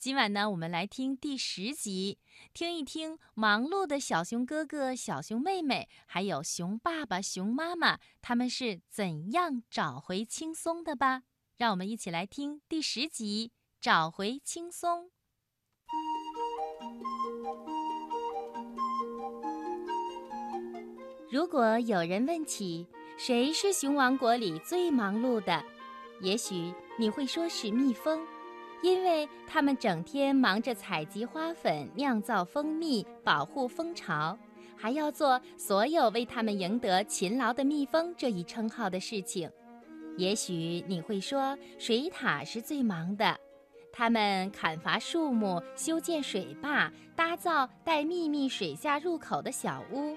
今晚呢，我们来听第十集，听一听忙碌的小熊哥哥、小熊妹妹，还有熊爸爸、熊妈妈，他们是怎样找回轻松的吧？让我们一起来听第十集《找回轻松》。如果有人问起谁是熊王国里最忙碌的，也许你会说是蜜蜂，因为他们整天忙着采集花粉、酿造蜂蜜、保护蜂巢，还要做所有为他们赢得勤劳的蜜蜂这一称号的事情。也许你会说水獭是最忙的，他们砍伐树木、修建水坝、打造带秘密水下入口的小屋。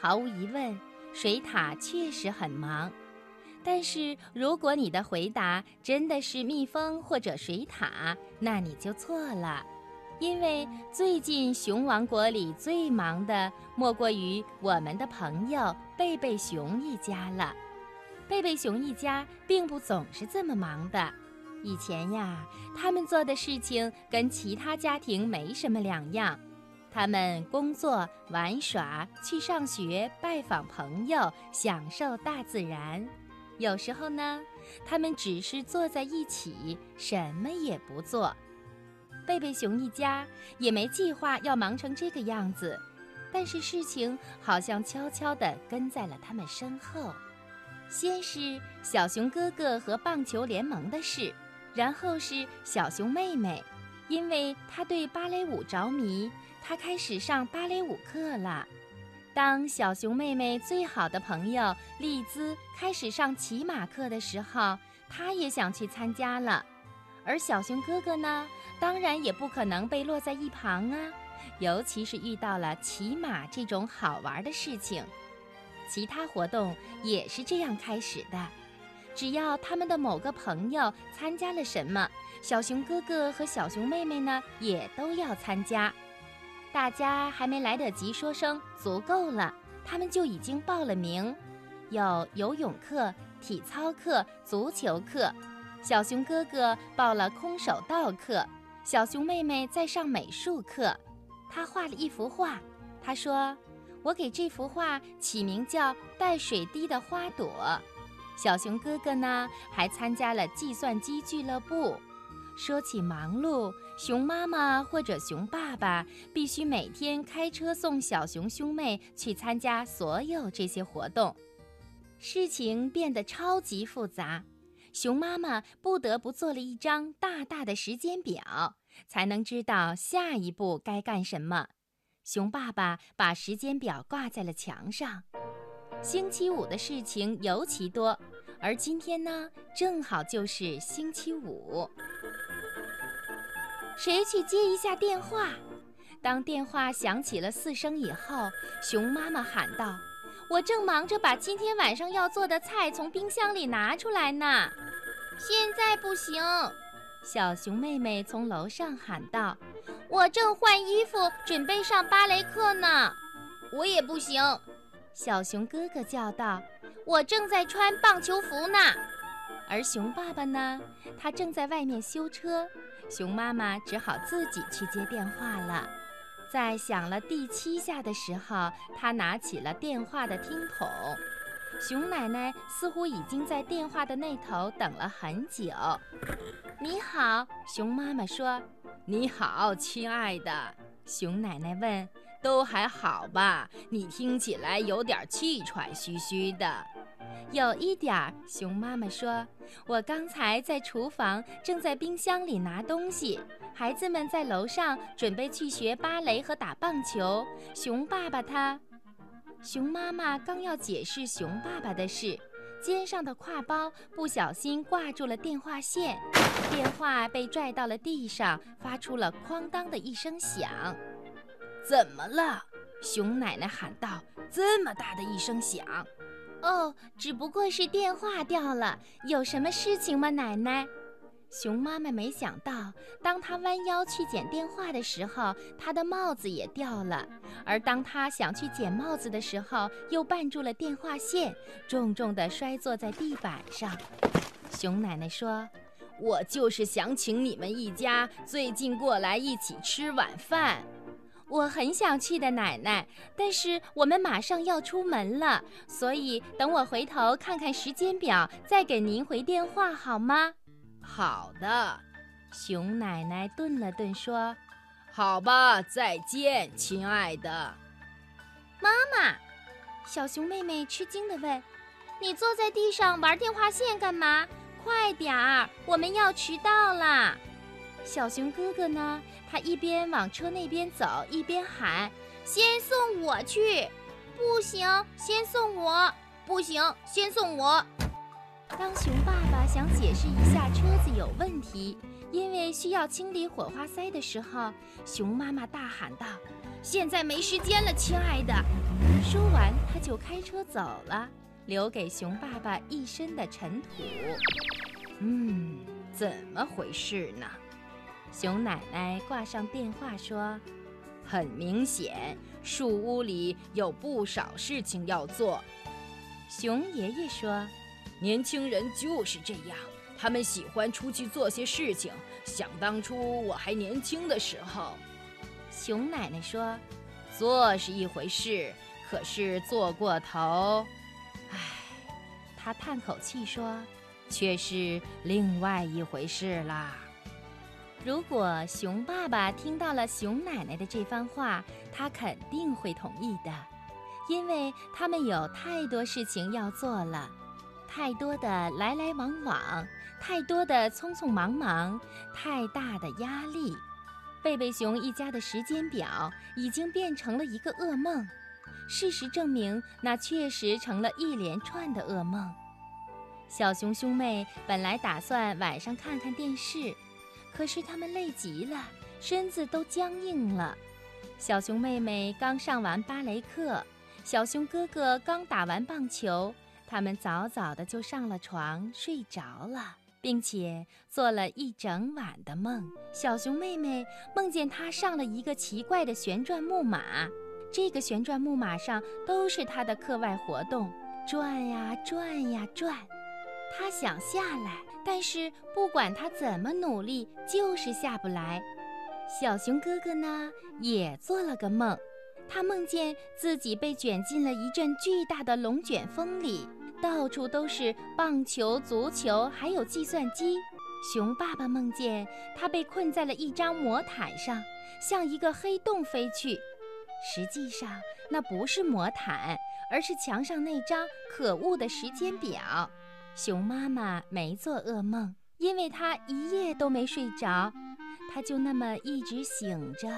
毫无疑问，水獭确实很忙。但是，如果你的回答真的是蜜蜂或者水獭，那你就错了。因为最近熊王国里最忙的，莫过于我们的朋友贝贝熊一家了。贝贝熊一家并不总是这么忙的。以前呀，他们做的事情跟其他家庭没什么两样。他们工作、玩耍、去上学、拜访朋友、享受大自然。有时候呢，他们只是坐在一起，什么也不做。贝贝熊一家也没计划要忙成这个样子，但是事情好像悄悄地跟在了他们身后。先是小熊哥哥和棒球联盟的事，然后是小熊妹妹，因为她对芭蕾舞着迷。她开始上芭蕾舞课了。当小熊妹妹最好的朋友丽兹开始上骑马课的时候，她也想去参加了。而小熊哥哥呢，当然也不可能被落在一旁啊，尤其是遇到了骑马这种好玩的事情。其他活动也是这样开始的，只要他们的某个朋友参加了什么，小熊哥哥和小熊妹妹呢，也都要参加。大家还没来得及说声足够了，他们就已经报了名。有游泳课、体操课、足球课。小熊哥哥报了空手道课，小熊妹妹在上美术课。他画了一幅画，他说：“我给这幅画起名叫《带水滴的花朵》。”小熊哥哥呢，还参加了计算机俱乐部。说起忙碌，熊妈妈或者熊爸爸必须每天开车送小熊兄妹去参加所有这些活动，事情变得超级复杂。熊妈妈不得不做了一张大大的时间表，才能知道下一步该干什么。熊爸爸把时间表挂在了墙上。星期五的事情尤其多，而今天呢，正好就是星期五。谁去接一下电话？当电话响起了四声以后，熊妈妈喊道：“我正忙着把今天晚上要做的菜从冰箱里拿出来呢。”现在不行，小熊妹妹从楼上喊道：“我正换衣服准备上芭蕾课呢。”我也不行，小熊哥哥叫道：“我正在穿棒球服呢。”而熊爸爸呢？他正在外面修车。熊妈妈只好自己去接电话了。在响了第七下的时候，她拿起了电话的听筒。熊奶奶似乎已经在电话的那头等了很久。你好，熊妈妈说。你好，亲爱的。熊奶奶问：“都还好吧？你听起来有点气喘吁吁的。”有一点儿，熊妈妈说：“我刚才在厨房，正在冰箱里拿东西。孩子们在楼上准备去学芭蕾和打棒球。熊爸爸他……熊妈妈刚要解释熊爸爸的事，肩上的挎包不小心挂住了电话线，电话被拽到了地上，发出了哐当的一声响。怎么了？熊奶奶喊道：“这么大的一声响！”哦，只不过是电话掉了，有什么事情吗，奶奶？熊妈妈没想到，当她弯腰去捡电话的时候，她的帽子也掉了；而当她想去捡帽子的时候，又绊住了电话线，重重地摔坐在地板上。熊奶奶说：“我就是想请你们一家最近过来一起吃晚饭。我很想去的，奶奶。但是我们马上要出门了，所以等我回头看看时间表，再给您回电话，好吗？好的。熊奶奶顿了顿，说：“好吧，再见，亲爱的妈妈。”小熊妹妹吃惊地问：“你坐在地上玩电话线干嘛？快点儿，我们要迟到啦！”小熊哥哥呢？他一边往车那边走，一边喊：“先送我去！不行，先送我！不行，先送我！”当熊爸爸想解释一下车子有问题，因为需要清理火花塞的时候，熊妈妈大喊道：“现在没时间了，亲爱的！”说完，他就开车走了，留给熊爸爸一身的尘土。嗯，怎么回事呢？熊奶奶挂上电话说：“很明显，树屋里有不少事情要做。”熊爷爷说：“年轻人就是这样，他们喜欢出去做些事情。想当初我还年轻的时候。”熊奶奶说：“做是一回事，可是做过头，唉。”他叹口气说：“却是另外一回事啦。”如果熊爸爸听到了熊奶奶的这番话，他肯定会同意的，因为他们有太多事情要做了，太多的来来往往，太多的匆匆忙忙，太大的压力。贝贝熊一家的时间表已经变成了一个噩梦。事实证明，那确实成了一连串的噩梦。小熊兄妹本来打算晚上看看电视。可是他们累极了，身子都僵硬了。小熊妹妹刚上完芭蕾课，小熊哥哥刚打完棒球，他们早早的就上了床睡着了，并且做了一整晚的梦。小熊妹妹梦见她上了一个奇怪的旋转木马，这个旋转木马上都是她的课外活动，转呀转呀转。他想下来。但是不管他怎么努力，就是下不来。小熊哥哥呢，也做了个梦，他梦见自己被卷进了一阵巨大的龙卷风里，到处都是棒球、足球，还有计算机。熊爸爸梦见他被困在了一张魔毯上，向一个黑洞飞去。实际上，那不是魔毯，而是墙上那张可恶的时间表。熊妈妈没做噩梦，因为她一夜都没睡着，她就那么一直醒着，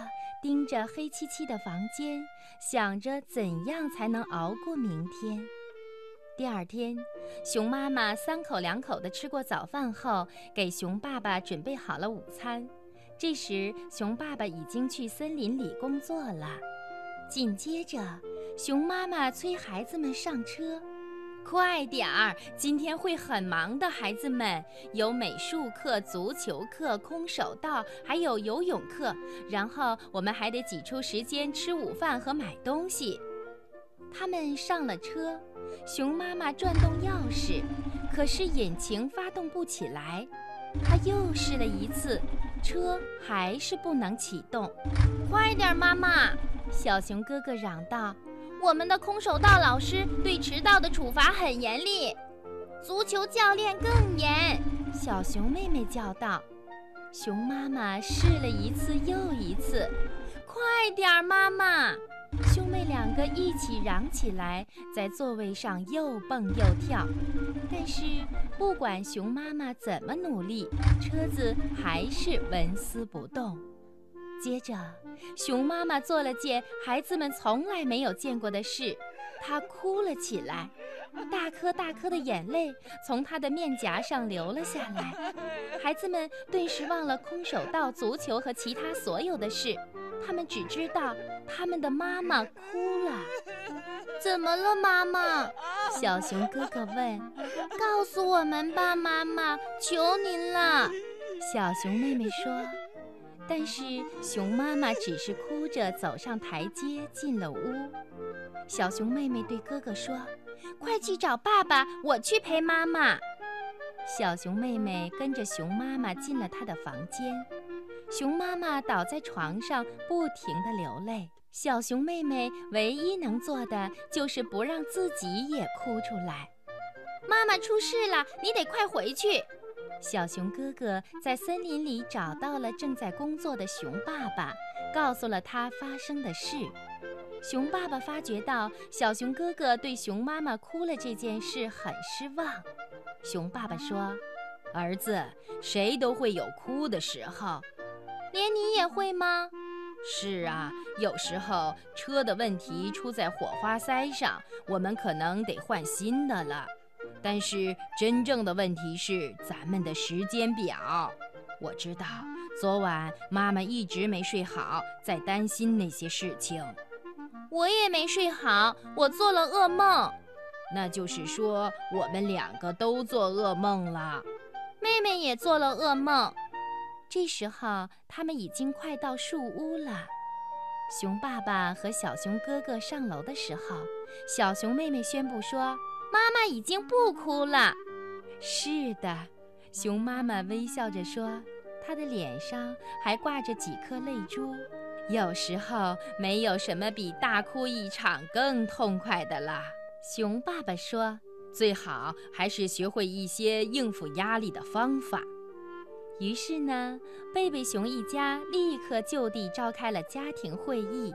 盯着黑漆漆的房间，想着怎样才能熬过明天。第二天，熊妈妈三口两口地吃过早饭后，给熊爸爸准备好了午餐。这时，熊爸爸已经去森林里工作了。紧接着，熊妈妈催孩子们上车。快点儿！今天会很忙的，孩子们有美术课、足球课、空手道，还有游泳课。然后我们还得挤出时间吃午饭和买东西。他们上了车，熊妈妈转动钥匙，可是引擎发动不起来。她又试了一次，车还是不能启动。快点，妈妈！小熊哥哥嚷道。我们的空手道老师对迟到的处罚很严厉，足球教练更严。小熊妹妹叫道：“熊妈妈试了一次又一次，快点儿，妈妈！”兄妹两个一起嚷起来，在座位上又蹦又跳。但是不管熊妈妈怎么努力，车子还是纹丝不动。接着，熊妈妈做了件孩子们从来没有见过的事，她哭了起来，大颗大颗的眼泪从她的面颊上流了下来。孩子们顿时忘了空手道、足球和其他所有的事，他们只知道他们的妈妈哭了。怎么了，妈妈？小熊哥哥问。告诉我们吧，妈妈，求您了。小熊妹妹说。但是熊妈妈只是哭着走上台阶，进了屋。小熊妹妹对哥哥说：“快去找爸爸，我去陪妈妈。”小熊妹妹跟着熊妈妈进了她的房间，熊妈妈倒在床上，不停地流泪。小熊妹妹唯一能做的就是不让自己也哭出来。妈妈出事了，你得快回去。小熊哥哥在森林里找到了正在工作的熊爸爸，告诉了他发生的事。熊爸爸发觉到小熊哥哥对熊妈妈哭了这件事很失望。熊爸爸说：“儿子，谁都会有哭的时候，连你也会吗？”是啊，有时候车的问题出在火花塞上，我们可能得换新的了。但是真正的问题是咱们的时间表。我知道昨晚妈妈一直没睡好，在担心那些事情。我也没睡好，我做了噩梦。那就是说，我们两个都做噩梦了。妹妹也做了噩梦。这时候，他们已经快到树屋了。熊爸爸和小熊哥哥上楼的时候，小熊妹妹宣布说：“妈妈已经不哭了。”是的，熊妈妈微笑着说，她的脸上还挂着几颗泪珠。有时候，没有什么比大哭一场更痛快的了。熊爸爸说：“最好还是学会一些应付压力的方法。”于是呢，贝贝熊一家立刻就地召开了家庭会议。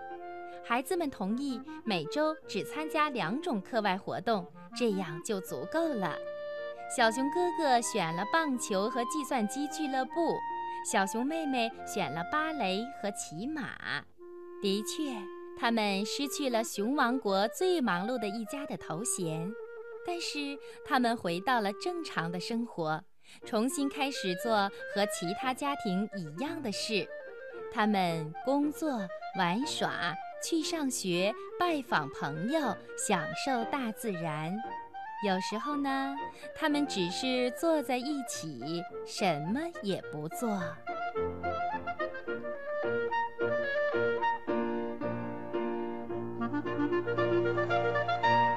孩子们同意每周只参加两种课外活动，这样就足够了。小熊哥哥选了棒球和计算机俱乐部，小熊妹妹选了芭蕾和骑马。的确，他们失去了熊王国最忙碌的一家的头衔，但是他们回到了正常的生活。重新开始做和其他家庭一样的事，他们工作、玩耍、去上学、拜访朋友、享受大自然。有时候呢，他们只是坐在一起，什么也不做。